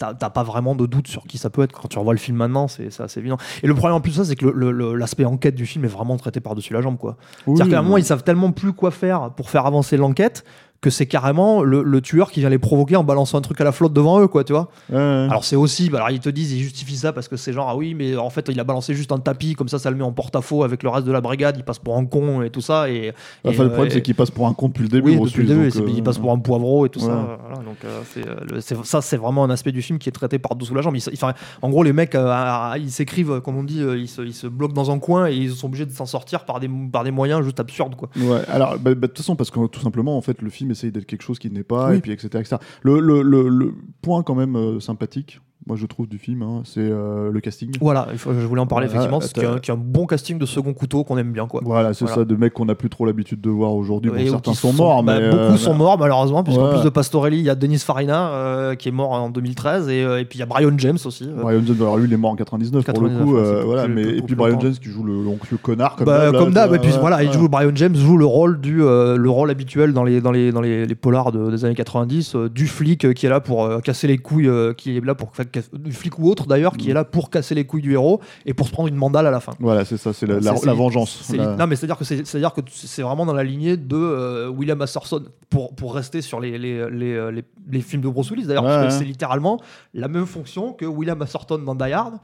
S4: T'as pas vraiment de doute sur qui ça peut être quand tu revois le film maintenant, c'est c'est assez évident. Et le problème en plus ça, c'est que le- le- le- l'aspect enquête du film est vraiment traité par-dessus la jambe, quoi.
S3: Oui,
S4: C'est-à-dire qu'à un moment, ils savent tellement plus quoi faire pour faire avancer l'enquête que c'est carrément le, le tueur qui vient les provoquer en balançant un truc à la flotte devant eux, quoi, tu vois.
S3: Ouais, ouais.
S4: Alors c'est aussi, bah, alors ils te disent, ils justifient ça parce que c'est genre, ah oui, mais en fait, il a balancé juste un tapis, comme ça, ça le met en porte-à-faux avec le reste de la brigade, il passe pour un con et tout ça. Et,
S3: Enfin,
S4: et,
S3: le problème,
S4: euh,
S3: c'est qu'il passe pour un con depuis le début.
S4: oui, depuis le début,
S3: donc,
S4: c'est- il
S3: euh,
S4: passe pour un poivreau et tout ça. Voilà, donc euh, c'est, euh, ça, c'est vraiment un aspect du film qui est traité par dessous la jambe. Enfin, en gros, les mecs, euh, ah, ils s'écrivent, comme on dit, euh, ils se, ils se bloquent dans un coin et ils sont obligés de s'en sortir par des, par des moyens juste absurdes, quoi.
S3: Ouais, alors, bah, bah, de toute façon, parce que tout simplement, en fait, le film essaye d'être quelque chose qui n'est pas,
S4: Oui.
S3: et puis etc. etc. Le, le, le, le point quand même euh, sympathique, moi je trouve, du film, hein, c'est euh, le casting.
S4: Voilà, je voulais en parler
S3: Voilà,
S4: effectivement, c'est qu'il y, a un- bon casting de second couteau qu'on aime bien, quoi.
S3: Voilà, c'est
S4: Voilà.
S3: ça, de mecs qu'on n'a plus trop l'habitude de voir aujourd'hui. Bon,
S4: Et
S3: certains sont morts,
S4: bah,
S3: mais.
S4: beaucoup
S3: euh,
S4: sont morts malheureusement, puisqu'en
S3: Ouais.
S4: plus de Pastorelli, il y a Denis Farina euh, qui est mort en 2013 et, et puis il y a Brian James aussi.
S3: Brian James, alors lui, il est mort en 99, pour le
S4: 99,
S3: coup.
S4: ouais,
S3: voilà,
S4: plus-
S3: mais,
S4: plus-
S3: et puis Brian. James qui joue le l'oncle connard, comme
S4: Bah,
S3: là,
S4: comme d'hab, et puis voilà, il
S3: ouais.
S4: joue Brian James joue le rôle du le rôle habituel dans les dans les dans les, les polars de- des années 90 euh, du flic qui est là pour casser les couilles qui est là pour du flic ou autre d'ailleurs qui est là pour casser les couilles du héros et pour se prendre une mandale à la fin.
S3: Voilà, c'est ça, c'est la, vengeance. La-
S4: Non, mais c'est-à-dire que c'est c'est-à-dire que c'est vraiment dans la lignée de euh, William Masterson pour pour rester sur les les, les, les- les films de Bruce Willis d'ailleurs
S3: Ouais,
S4: parce que
S3: ouais.
S4: c'est littéralement la même fonction que William Masterson dans Die Hard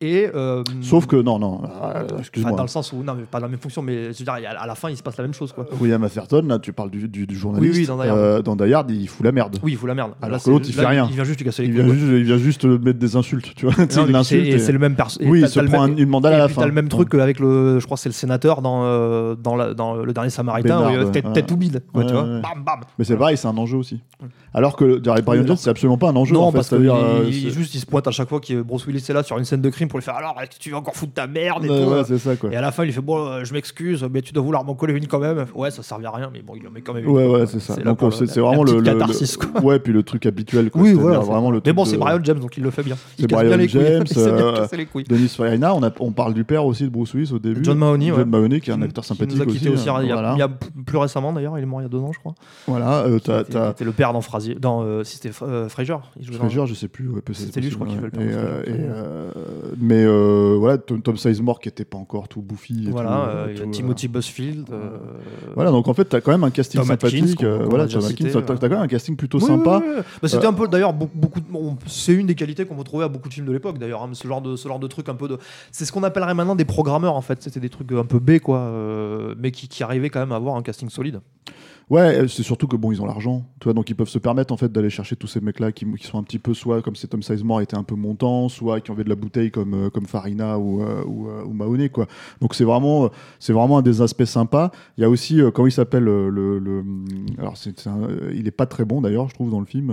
S4: Et, euh,
S3: Sauf que, non, non, euh, excuse-moi.
S4: dans le sens où, non, mais pas dans la même fonction, mais je veux dire, à la fin, il se passe la même chose, quoi.
S3: William Atherton, là, tu parles du, du- du journaliste.
S4: Oui, oui, dans Die Hard.
S3: Euh, dans Die Hard, il fout la merde.
S4: Oui, il fout la merde.
S3: Alors que l'autre, il fait rien.
S4: Il vient juste lui casser les
S3: Il vient, juste, il vient juste mettre des insultes, tu vois.
S4: Non, mais c'est- et c'est le même perso.
S3: Oui, il se prend une mandale à la fin.
S4: T'as le même truc avec le, je crois c'est le sénateur dans, le dernier Samaritain, tête, ou bide.
S3: Mais c'est pareil, c'est un enjeu aussi. Alors que Brian
S4: Oui,
S3: Jones, c'est absolument pas un enjeu.
S4: Non, parce que juste, il se pointe à chaque fois que Bruce Willis est là sur une scène de crime pour lui faire alors, est-ce que tu veux encore foutre ta merde et
S3: Ouais,
S4: tout.
S3: ouais, c'est ça, quoi.
S4: Et à la fin, il fait Bon, euh, je m'excuse, mais tu dois vouloir m'en coller une quand même. Ouais, ça servait à rien, mais bon, il en met quand même une.
S3: Ouais, ouais, c'est ça. Donc c'est vraiment le,
S4: catharsis, quoi.
S3: ouais, puis le truc habituel. Quoi,
S4: Oui, voilà.
S3: vraiment le
S4: Mais bon, c'est Brian James, donc il le fait bien.
S3: C'est Brian
S4: bien les couilles.
S3: James, euh,
S4: casser les couilles.
S3: Denis Farina, on, parle du père aussi de Bruce Willis au début.
S4: John Mahoney.
S3: John Mahoney, qui est un acteur sympathique
S4: nous a quitté aussi,
S3: hein,
S4: il, y a, plus récemment d'ailleurs, il est mort il y a deux ans, je crois.
S3: Voilà, euh,
S4: Qui
S3: t'as-
S4: était,
S3: t'as-
S4: qui était le père dans Frasier, dans euh, si c'était euh, Fraser.
S3: Je sais plus.
S4: C'était lui, je crois, qui
S3: possible,
S4: jouait le père
S3: Mais euh, voilà, Tom, Tom Sizemore qui était pas encore tout bouffi. et
S4: Voilà,
S3: tout,
S4: euh,
S3: euh, tout,
S4: Timothy Busfield.
S3: Voilà, donc en fait, t'as quand même un casting
S4: Tom Atkins,
S3: sympathique.
S4: qu'on
S3: voilà, Tom Atkins,
S4: ouais.
S3: t'as quand même un casting plutôt
S4: Oui,
S3: sympa.
S4: oui, oui. Bah, c'était un peu d'ailleurs beaucoup, c'est une des qualités qu'on retrouvait à beaucoup de films de l'époque d'ailleurs hein, ce genre de ce genre de truc un peu de c'est ce qu'on appellerait maintenant des programmeurs en fait c'était des trucs un peu B quoi mais qui, qui arrivaient quand même à avoir un casting solide
S3: Ouais, euh, c'est surtout que bon, ils ont l'argent, tu vois, donc ils peuvent se permettre en fait d'aller chercher tous ces mecs-là qui, sont un petit peu soit comme c'est Tom Sizemore était un peu montant, soit qui ont de la bouteille comme euh, comme Farina ou euh, ou, euh, Mahoney quoi. Donc c'est vraiment c'est vraiment un des aspects sympas. Il y a aussi euh, comment il s'appelle le, le alors un- euh, il est pas très bon d'ailleurs je trouve dans le film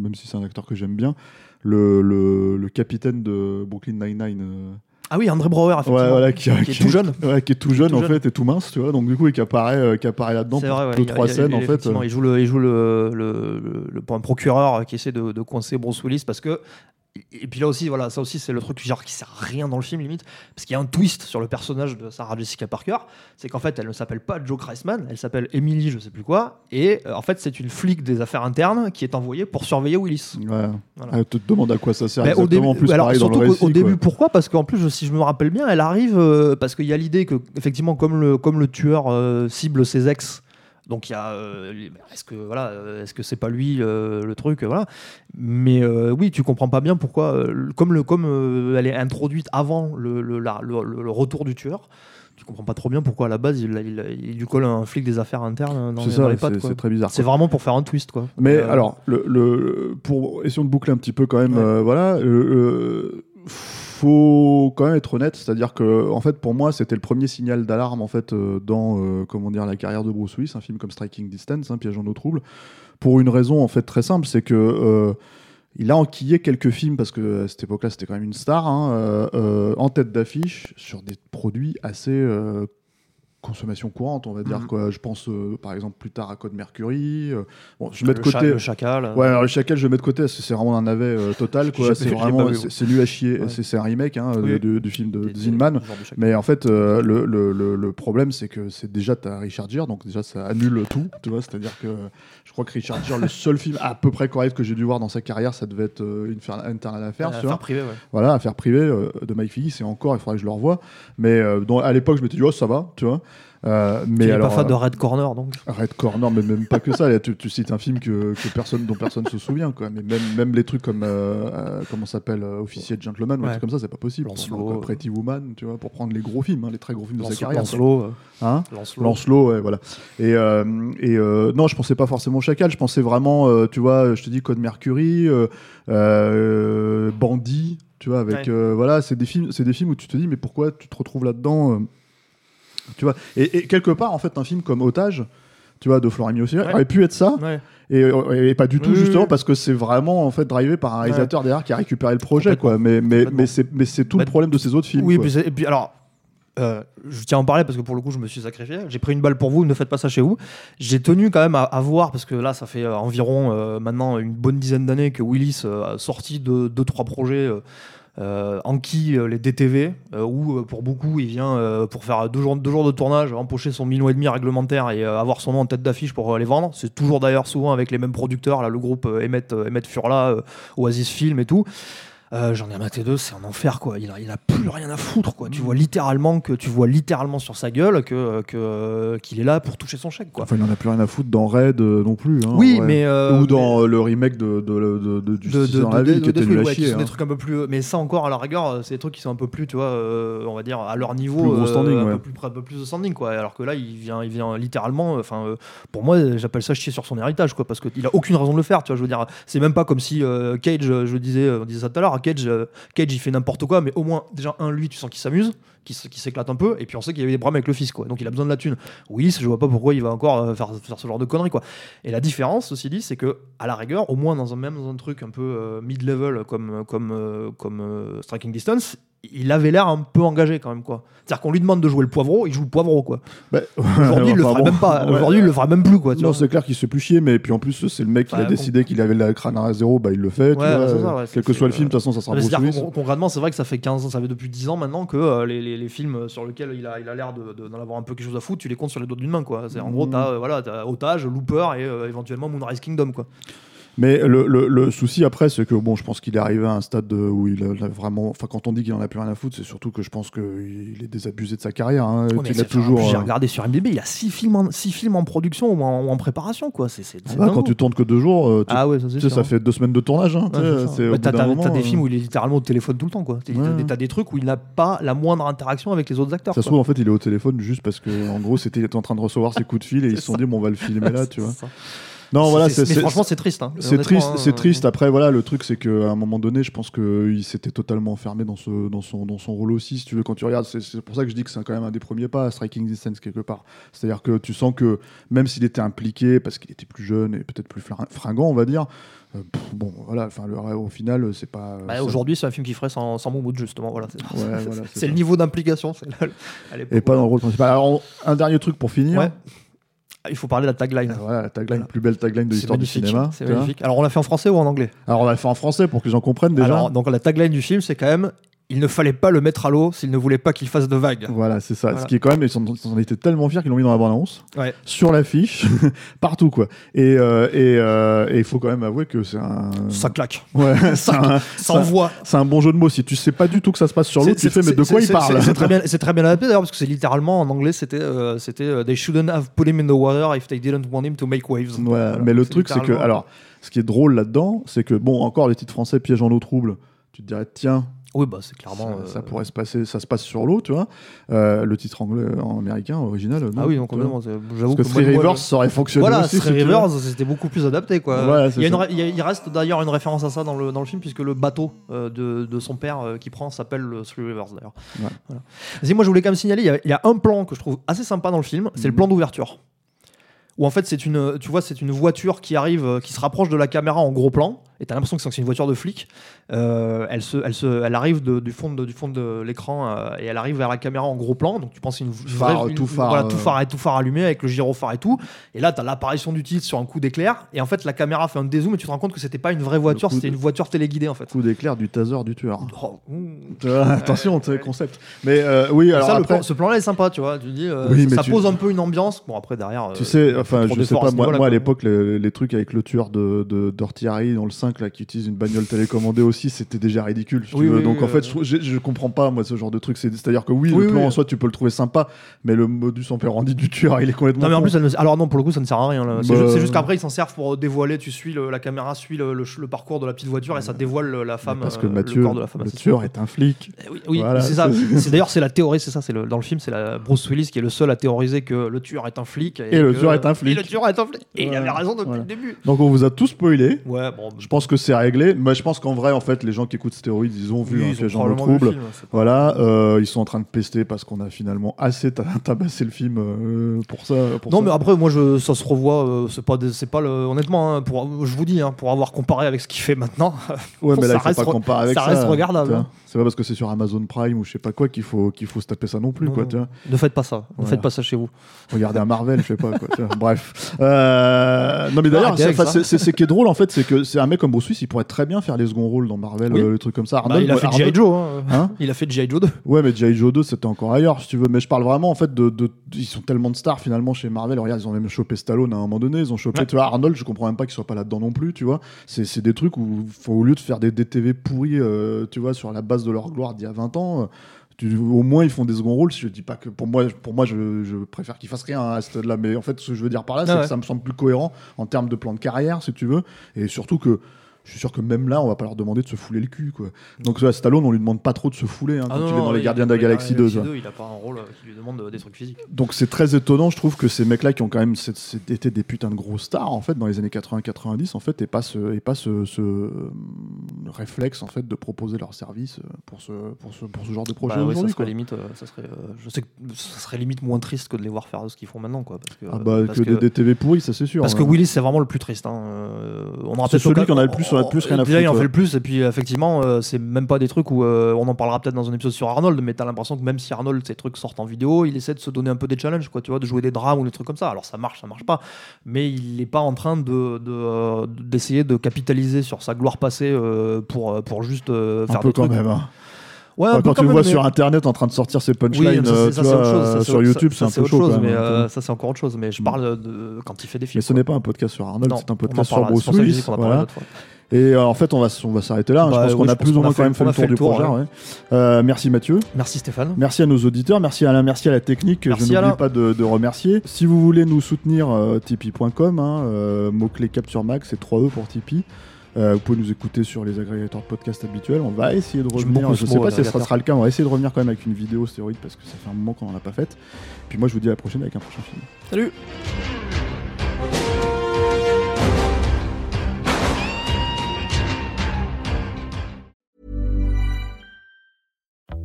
S3: même si c'est un acteur que j'aime bien. Le, le, capitaine de Brooklyn Nine-Nine. euh,
S4: ah oui André Brouwer effectivement
S3: Ouais, voilà, qui,
S4: qui est tout jeune
S3: Ouais, qui est tout jeune
S4: Tout
S3: en
S4: jeune.
S3: fait et tout mince, tu vois. Donc du coup, et qui apparaît, euh, qui apparaît là-dedans pour
S4: vrai ouais,
S3: deux, trois
S4: il-
S3: scènes
S4: il-
S3: en fait. euh.
S4: il joue le il joue le, le, le- le- pour un procureur qui essaie de, de coincer Bruce Willis parce que et puis là aussi, voilà, ça aussi c'est le truc genre qui sert à rien dans le film limite, parce qu'il y a un twist sur le personnage de Sarah Jessica Parker, c'est qu'en fait elle ne s'appelle pas Joe Kreisman, elle s'appelle Emily, je sais plus quoi, et euh, en fait c'est une flic des affaires internes qui est envoyée pour surveiller Willis.
S3: Ouais.
S4: Voilà.
S3: Elle te demande à quoi ça sert
S4: Mais au
S3: exactement.
S4: début,
S3: en plus,
S4: alors,
S3: pareil dans
S4: surtout
S3: le récit,
S4: au début, pourquoi? Parce qu'en plus, si je me rappelle bien, elle arrive euh, parce qu'il y a l'idée que, effectivement, comme le, comme le tueur euh, cible ses ex, donc il y a, euh, les- est-ce que voilà, euh, est-ce que c'est pas lui euh, le truc, voilà. Mais euh, oui, tu comprends pas bien pourquoi, comme le, comme elle est introduite avant le, le, la- le- retour du tueur. Tu comprends pas trop bien pourquoi à la base il, il, il lui colle un flic des affaires internes dans,
S3: C'est
S4: les,
S3: ça,
S4: dans les
S3: c'est-
S4: pattes.
S3: c'est très bizarre.
S4: C'est vraiment pour faire un twist quoi.
S3: Mais alors, le, le- pour essayons de boucler un petit peu quand même,
S4: Ouais.
S3: voilà, faut quand même être honnête, c'est-à-dire que en fait pour moi c'était le premier signal d'alarme en fait euh, dans euh, comment dire la carrière de Bruce Willis, un film comme Striking Distance, hein, Piège en eau trouble, pour une raison en fait très simple, c'est que euh, il a enquillé quelques films parce que à cette époque-là c'était quand même une star hein, en tête d'affiche sur des produits assez consommation courante, on va dire
S4: Mhm.
S3: quoi. Je pense euh, par exemple plus tard à Code Mercury. euh, bon, je mets de
S4: cha-
S3: côté.
S4: le chacal. euh,
S3: Ouais, alors le chacal, je le mets de côté parce que c'est vraiment un navet total, C'est vraiment, c'est nul à chier.
S4: Ouais.
S3: C'est un remake hein,
S4: Oui.
S3: du film de, Zinman. Mais en fait, le, le, le, problème, c'est que c'est déjà t'as Richard Gere, donc déjà ça annule tout, tu vois. C'est-à-dire que je crois que Richard Gere, le seul film à peu près correct que j'ai dû voir dans sa carrière, ça devait être Internal Affairs, tu vois.
S4: affaire privée, ouais.
S3: Voilà, affaire privée de Mike Figgy, c'est encore, il faudrait que je le revoie. Mais à l'époque, je m'étais dit, oh, ça va, tu vois. Euh, mais alors,
S4: pas fan de
S3: euh,
S4: Red Corner donc.
S3: Red Corner, mais même pas que ça. Là, tu, tu cites un film que, que personne, dont personne se souvient, quoi. Mais même, même les trucs comme, euh, euh, comment s'appelle, Officier de Gentleman, ou un
S4: Ouais.
S3: truc comme ça, c'est pas possible.
S4: Lancelot,
S3: Quoi.
S4: euh.
S3: Pretty Woman, tu vois, pour prendre les gros films, hein, les très gros films de sa carrière.
S4: Lancelot,
S3: Hein
S4: Lancelot.
S3: Lancelot, ouais, voilà. Et, euh, et euh, non, je pensais pas forcément Chacal, je pensais vraiment, euh, tu vois, je te dis Code Mercury, euh, euh, Bandit, tu vois, avec,
S4: Ouais.
S3: euh, voilà, c'est des films, c'est des films où tu te dis, mais pourquoi tu te retrouves là-dedans, euh, tu vois. Et, et quelque part, en fait, un film comme Otage, tu vois, de Florent Miossi,
S4: Ouais.
S3: aurait pu être ça,
S4: Ouais.
S3: et, et pas du tout
S4: Oui,
S3: justement
S4: oui.
S3: parce que c'est vraiment en fait drivé par un réalisateur derrière qui a récupéré le projet, quoi. Mais mais mais c'est mais c'est tout le
S4: Bah,
S3: problème de ces autres films.
S4: Oui,
S3: quoi.
S4: puis c'est- et puis alors, euh, je tiens à en parler parce que pour le coup, je me suis sacrifié. J'ai pris une balle pour vous, ne faites pas ça chez vous. J'ai tenu quand même à, à voir, parce que là, ça fait euh, environ euh, maintenant une bonne dizaine d'années que Willis euh, a sorti de deux, trois projets. Euh, Anki, euh, les DTV, euh, où euh, pour beaucoup il vient euh, pour faire deux jours, de tournage, empocher son million et demi réglementaire et avoir son nom en tête d'affiche pour les vendre. C'est toujours d'ailleurs souvent avec les mêmes producteurs, le groupe Emmett, Emmett Furla, Oasis Film et tout. Euh, J'en ai maté deux, c'est un enfer quoi. Il a, il a plus rien à foutre quoi. Tu vois littéralement que tu vois littéralement sur sa gueule que qu'il est là pour toucher son chèque quoi.
S3: Enfin, il en a plus rien à foutre dans Raid euh, non plus. hein,
S4: oui, mais euh,
S3: Ou dans
S4: mais-
S3: le remake de, de, de, de, de dans la ville qui était
S4: de-
S3: nul à
S4: ouais,
S3: chier.
S4: des
S3: hein.
S4: trucs un peu plus mais ça encore à la rigueur c'est des trucs qui sont un peu plus tu vois on va dire à leur niveau
S3: Plus standing,
S4: un,
S3: ouais.
S4: peu plus, un peu plus de standing quoi alors que là il vient il vient littéralement enfin pour moi j'appelle ça chier sur son héritage quoi parce qu'il a aucune raison de le faire tu vois je veux dire c'est même pas comme si Cage je le disais on disait ça tout à l'heure Cage euh, Cage il fait n'importe quoi mais au moins déjà un lui tu sens qu'il s'amuse qu'il s'éclate un peu et puis on sait qu'il y avait des problèmes avec le fils quoi. Donc il a besoin de la thune. Willis je vois pas pourquoi il va encore euh, faire, ce genre de conneries quoi. Et la différence, ceci dit, c'est que à la rigueur, au moins dans un même dans un truc un peu euh, mid-level comme comme comme Striking Distance, il avait l'air un peu engagé quand même quoi. C'est-à-dire qu'on lui demande de jouer le poivreau, il joue le poivreau quoi.
S3: Bah,
S4: Aujourd'hui, il le fera
S3: bon,
S4: même pas.
S3: ouais.
S4: Aujourd'hui, il le fera même plus quoi. tu
S3: Non, c'est clair qu'il se plus chier, mais puis en plus, c'est le mec qui a décidé qu'il avait le crâne à zéro, bah il le fait. tu vois,
S4: c'est ça, ouais,
S3: Quel que soit le film, de toute façon, ça sera
S4: con- concrètement, c'est vrai que ça fait 15 ans, ça fait depuis 10 ans maintenant que euh, les, les- les films sur lesquels il a il a l'air de- de- d'en avoir un peu quelque chose à foutre, tu les comptes sur les doigts d'une main quoi. C'est en gros
S3: Mhm.
S4: t'as euh, voilà, t'as Otage, Looper et euh, éventuellement Moonrise Kingdom quoi.
S3: Mais le, le- le souci après, c'est que bon, je pense qu'il est arrivé à un stade de- où il a, vraiment. Enfin, quand on dit qu'il en a plus rien à foutre, c'est surtout que je pense qu'il est désabusé de sa carrière. hein, a toujours.
S4: J'ai
S3: euh,
S4: regardé sur MDB, il a 6 films, en, six films en production ou en, préparation quoi. C'est
S3: ah,
S4: dingo.
S3: quand tu tournes que deux jours, euh, tu,
S4: Ah ouais, ça sûr.
S3: ça fait deux semaines de tournage. Hein, tu
S4: Ouais, T'as des
S3: euh,
S4: films où il est littéralement au téléphone tout le temps quoi. T'as des- trucs où il n'a pas la moindre interaction avec les autres acteurs.
S3: Ça se trouve, en fait, il est au téléphone juste parce que, en gros, c'était, il était en train de recevoir ses coups de fil et ils se sont dit, bon, on va le filmer là, tu vois.
S4: C'est.
S3: Non, voilà,
S4: C'est-
S3: c'est,
S4: mais
S3: c'est-
S4: franchement, c'est triste. hein.
S3: c'est
S4: Honnêtement,
S3: triste,
S4: hein,
S3: c'est triste. Après, voilà, le truc, c'est qu'à un moment donné, je pense qu'il s'était totalement enfermé dans, ce, dans, son, dans son rôle aussi, si tu veux, quand tu regardes. C'est, c'est pour ça que je dis que c'est quand même un des premiers pas à Striking Distance, quelque part. C'est-à-dire que tu sens que, même s'il était impliqué, parce qu'il était plus jeune et peut-être plus fringant, on va dire, euh, pff, bon, voilà, enfin, le, au final, c'est pas.
S4: bah, Aujourd'hui, c'est un film qui ferait sans, sans Moumoud, justement. Voilà, c'est
S3: Ouais, voilà, c'est
S4: c'est
S3: ça.
S4: le niveau d'implication. c'est
S3: Et pas dans le rôle principal. Alors, un dernier truc pour finir.
S4: Ouais. Ah, Il faut parler de la tagline.
S3: Voilà, la tagline,
S4: Voilà.
S3: plus belle tagline de l'histoire du cinéma.
S4: C'est magnifique. Alors, on l'a fait en français ou en anglais?
S3: Alors, on l'a fait en français pour que les gens comprennent déjà.
S4: Alors, donc la tagline du film, c'est quand même il ne fallait pas le mettre à l'eau s'il ne voulait pas qu'il fasse de vagues.
S3: Voilà, c'est ça.
S4: Voilà.
S3: Ce qui est quand même, ils en, étaient tellement fiers qu'ils l'ont mis dans la bande-annonce,
S4: Ouais.
S3: sur l'affiche, partout quoi. Et euh, et, euh, et il faut quand même avouer que c'est un.
S4: Ça claque.
S3: Ouais, un,
S4: Ça envoie.
S3: c'est un bon jeu de mots. Si tu sais pas du tout que ça se passe sur l'eau, tu fais mais de quoi il parle?
S4: C'est très bien, c'est très bien adapté d'ailleurs parce que c'est littéralement en anglais c'était euh, c'était euh, they shouldn't have put him in the water if they didn't want him to make waves.
S3: Ouais,
S4: Voilà.
S3: mais le truc, c'est que. Alors, ce qui est drôle là-dedans, c'est que, bon, encore les titres français, piège en eau trouble, tu te dirais, tiens,
S4: oui bah c'est clairement.
S3: ça,
S4: euh,
S3: ça pourrait se passer, ça se passe sur l'eau, tu vois. Euh, le titre anglais, américain, original. non,
S4: Ah oui donc complètement. J'avoue
S3: que
S4: moi,
S3: Rivers, ça aurait fonctionné
S4: Voilà,
S3: aussi.
S4: Three
S3: si.
S4: Rivers, c'était beaucoup plus adapté quoi.
S3: Voilà,
S4: il, y a une
S3: ça.
S4: ré- il y a- il reste d'ailleurs une référence à ça dans le, dans le film puisque le bateau euh, de, de son père euh, qui prend s'appelle le Three Rivers d'ailleurs.
S3: Ouais.
S4: Voilà. Moi je voulais quand même signaler, il y a- il y, a un plan que je trouve assez sympa dans le film, c'est le
S3: Mhm.
S4: plan d'ouverture. Où en fait c'est une, tu vois, c'est une voiture qui arrive, qui se rapproche de la caméra en gros plan, et t'as l'impression que c'est une voiture de flic. Euh, elle, se, elle, se, elle arrive de- du fond de, du fond de l'écran euh, et elle arrive vers la caméra en gros plan. Donc tu penses une
S3: Phare,
S4: vraie-
S3: tout
S4: une-
S3: phare,
S4: voilà,
S3: euh.
S4: tout phare et tout phare allumé avec le gyrophare et tout. Et là, tu as l'apparition du titre sur un coup d'éclair. Et en fait, la caméra fait un dézoom et tu te rends compte que c'était pas une vraie voiture, c'était
S3: de-
S4: une voiture téléguidée en fait.
S3: Coup d'éclair du taser du tueur.
S4: Oh,
S3: vois, attention, concept. Mais euh, oui, alors
S4: ça,
S3: après,
S4: plan- ce plan-là est sympa, tu vois. Tu dis, euh,
S3: Oui,
S4: ça,
S3: mais
S4: ça
S3: tu-
S4: pose un peu une ambiance. Bon, après, derrière.
S3: tu
S4: euh,
S3: sais, enfin, je sais pas, moi, à l'époque, les, trucs avec le tueur de, de, dans le 5 là, qui utilise une bagnole télécommandée aussi, c'était déjà ridicule. si tu
S4: Oui,
S3: veux.
S4: oui,
S3: Donc
S4: oui,
S3: en fait,
S4: euh,
S3: je, je, comprends pas, moi, ce genre de truc. C'est- C'est-à-dire que oui, le plan en soi, tu peux le trouver sympa, mais le modus operandi du tueur, il est complètement.
S4: Non mais en plus, ne- alors non pour le coup ça ne sert à rien. C'est
S3: Bah,
S4: c'est juste qu'après ils s'en servent pour dévoiler. Tu suis le- la caméra suit le, le ch- le parcours de la petite voiture et ça dévoile le- la
S3: Mais
S4: femme.
S3: parce que
S4: euh,
S3: Mathieu,
S4: le corps de la femme.
S3: le tueur est un flic.
S4: Eh Oui,
S3: Voilà,
S4: c'est ça. d'ailleurs c'est la théorie, c'est ça. C'est dans le film, c'est la Bruce Willis qui est le seul à théoriser que le tueur est un flic
S3: Et le tueur est un flic.
S4: Et le tueur est un flic. Et il avait raison depuis le début.
S3: Donc on vous a tout spoilé.
S4: Ouais, bon.
S3: Je pense que c'est réglé. Mais je pense qu'en vrai, en fait, les gens qui écoutent stéroïdes, ils ont vu
S4: oui,
S3: un
S4: ont
S3: piège dans le trouble.
S4: film,
S3: Voilà, euh, ils sont en train de pester parce qu'on a finalement assez ta- tabassé le film euh, pour ça. Pour
S4: Non
S3: ça.
S4: mais après moi je, ça se revoit euh, c'est pas des- c'est pas le honnêtement hein, pour je vous dis hein, pour avoir comparé avec ce qu'il fait maintenant
S3: ouais, mais là,
S4: ça
S3: il faut
S4: reste
S3: pas comparer avec
S4: ça
S3: ça.
S4: reste regardable, hein.
S3: C'est pas parce que c'est sur Amazon Prime ou je sais pas quoi qu'il faut qu'il faut se taper ça non plus,
S4: Non,
S3: quoi.
S4: non.
S3: tu vois.
S4: ne faites pas ça ne faites pas ça chez vous
S3: Regardez un Marvel, je sais pas quoi. Bref. Euh, non mais d'ailleurs, c'est- c'est qui est drôle en fait, c'est que c'est un mec comme Bruce Willis, il pourrait très bien faire les seconds rôles dans Marvel,
S4: Oui.
S3: euh, les trucs comme ça.
S4: Bah,
S3: Arnold,
S4: il a fait
S3: Arnold-
S4: G.I. Joe. hein.
S3: Hein
S4: il a fait G.I. Joe 2.
S3: Ouais, mais G.I. Joe 2, c'était encore ailleurs, si tu veux. Mais je parle vraiment, en fait, de, de- Ils sont tellement de stars, finalement, chez Marvel. Regarde, ils ont même chopé Stallone à un moment donné. Ils ont chopé,
S4: Ouais.
S3: tu vois, Arnold, je comprends même pas qu'il soit pas là-dedans non plus, tu vois. C'est c'est des trucs où, faut, au lieu de faire des DTV pourris, euh, tu vois, sur la base de leur gloire d'il y a 20 ans, euh, tu- au moins ils font des seconds rôles. Je dis pas que pour moi, pour moi je, je préfère qu'ils fassent rien à ce stade-là. Mais en fait, ce que je veux dire par là, c'est
S4: Ah
S3: que
S4: ouais.
S3: ça me semble plus cohérent en termes de plan de carrière, si tu veux. Et surtout que. Je suis sûr que même là, on va pas leur demander de se fouler le cul, quoi. Donc, à Stallone, on lui demande pas trop de se fouler hein,
S4: Ah
S3: quand
S4: non,
S3: il est dans les Gardiens de la Galaxie 2. tu vois.
S4: Il a pas un rôle euh, qui lui demande des trucs physiques.
S3: Donc c'est très étonnant, je trouve que ces mecs-là qui ont quand même été des putains de gros stars en fait dans les années 80-90 en fait et pas ce et pas ce, ce, euh, réflexe en fait de proposer leurs services euh, pour ce pour ce pour ce genre de projet
S4: Bah ouais, ça serait
S3: quoi.
S4: limite, euh, ça serait, je sais que ça serait limite moins triste que de les voir faire ce qu'ils font maintenant, quoi. Parce que,
S3: Ah bah
S4: parce
S3: que,
S4: que-
S3: des DTV pourris, ça c'est sûr.
S4: Parce que
S3: hein.
S4: Willis, c'est vraiment le plus triste. hein. On aura
S3: C'est
S4: peut-être
S3: celui
S4: l'occasion-
S3: qui en a le plus- en a le plus rien à
S4: Déjà, il en fait le plus. Et puis, effectivement, euh, c'est même pas des trucs où euh, on en parlera peut-être dans un épisode sur Arnold, mais t'as l'impression que même si Arnold, ces trucs sortent en vidéo, il essaie de se donner un peu des challenges, quoi, tu vois, de jouer des drames ou des trucs comme ça. Alors, ça marche, ça marche pas. Mais il n'est pas en train de, de, euh, d'essayer de capitaliser sur sa gloire passée euh, pour, euh, pour juste euh,
S3: un
S4: faire
S3: peu
S4: des
S3: quand
S4: trucs.
S3: même. hein.
S4: Ouais,
S3: Enfin, quand tu le vois
S4: même,
S3: sur
S4: mais-
S3: internet en train de sortir ses
S4: oui,
S3: punchlines euh,
S4: c'est- ça, c'est
S3: vois,
S4: autre chose. ça,
S3: euh, sur YouTube, c'est un peu chaud
S4: chose,
S3: quand
S4: mais
S3: même,
S4: euh,
S3: hein.
S4: ça, c'est encore autre chose. Mais je parle de quand il fait des films.
S3: Mais ce n'est pas un podcast sur Arnold, c'est un podcast sur Bruce Willis.
S4: qu'on.
S3: Et euh, en fait, on va, on va s'arrêter là. hein.
S4: Bah,
S3: je pense qu'on
S4: oui,
S3: a
S4: je pense
S3: plus ou
S4: qu'on a
S3: moins
S4: fait-
S3: quand même fait
S4: a
S3: le tour
S4: fait
S3: du
S4: tour,
S3: projet.
S4: ouais.
S3: ouais. Euh, merci Mathieu.
S4: Merci Stéphane.
S3: Merci à nos auditeurs, merci Alain, merci à la technique que je
S4: Merci,
S3: n'oublie pas de, de remercier. Si vous voulez nous soutenir, euh, tipeee.com, hein, euh, mot-clé Capture Max, c'est 3E pour Tipeee. Euh, vous pouvez nous écouter sur les agrégateurs de podcasts habituels. On va essayer de revenir. Je
S4: ce
S3: sais pas si
S4: agrégateur.
S3: sera le cas. On va essayer de revenir quand même avec une vidéo stéroïde parce que ça fait un moment qu'on en a pas faite. Puis moi, je vous dis à la prochaine avec un prochain film.
S4: Salut.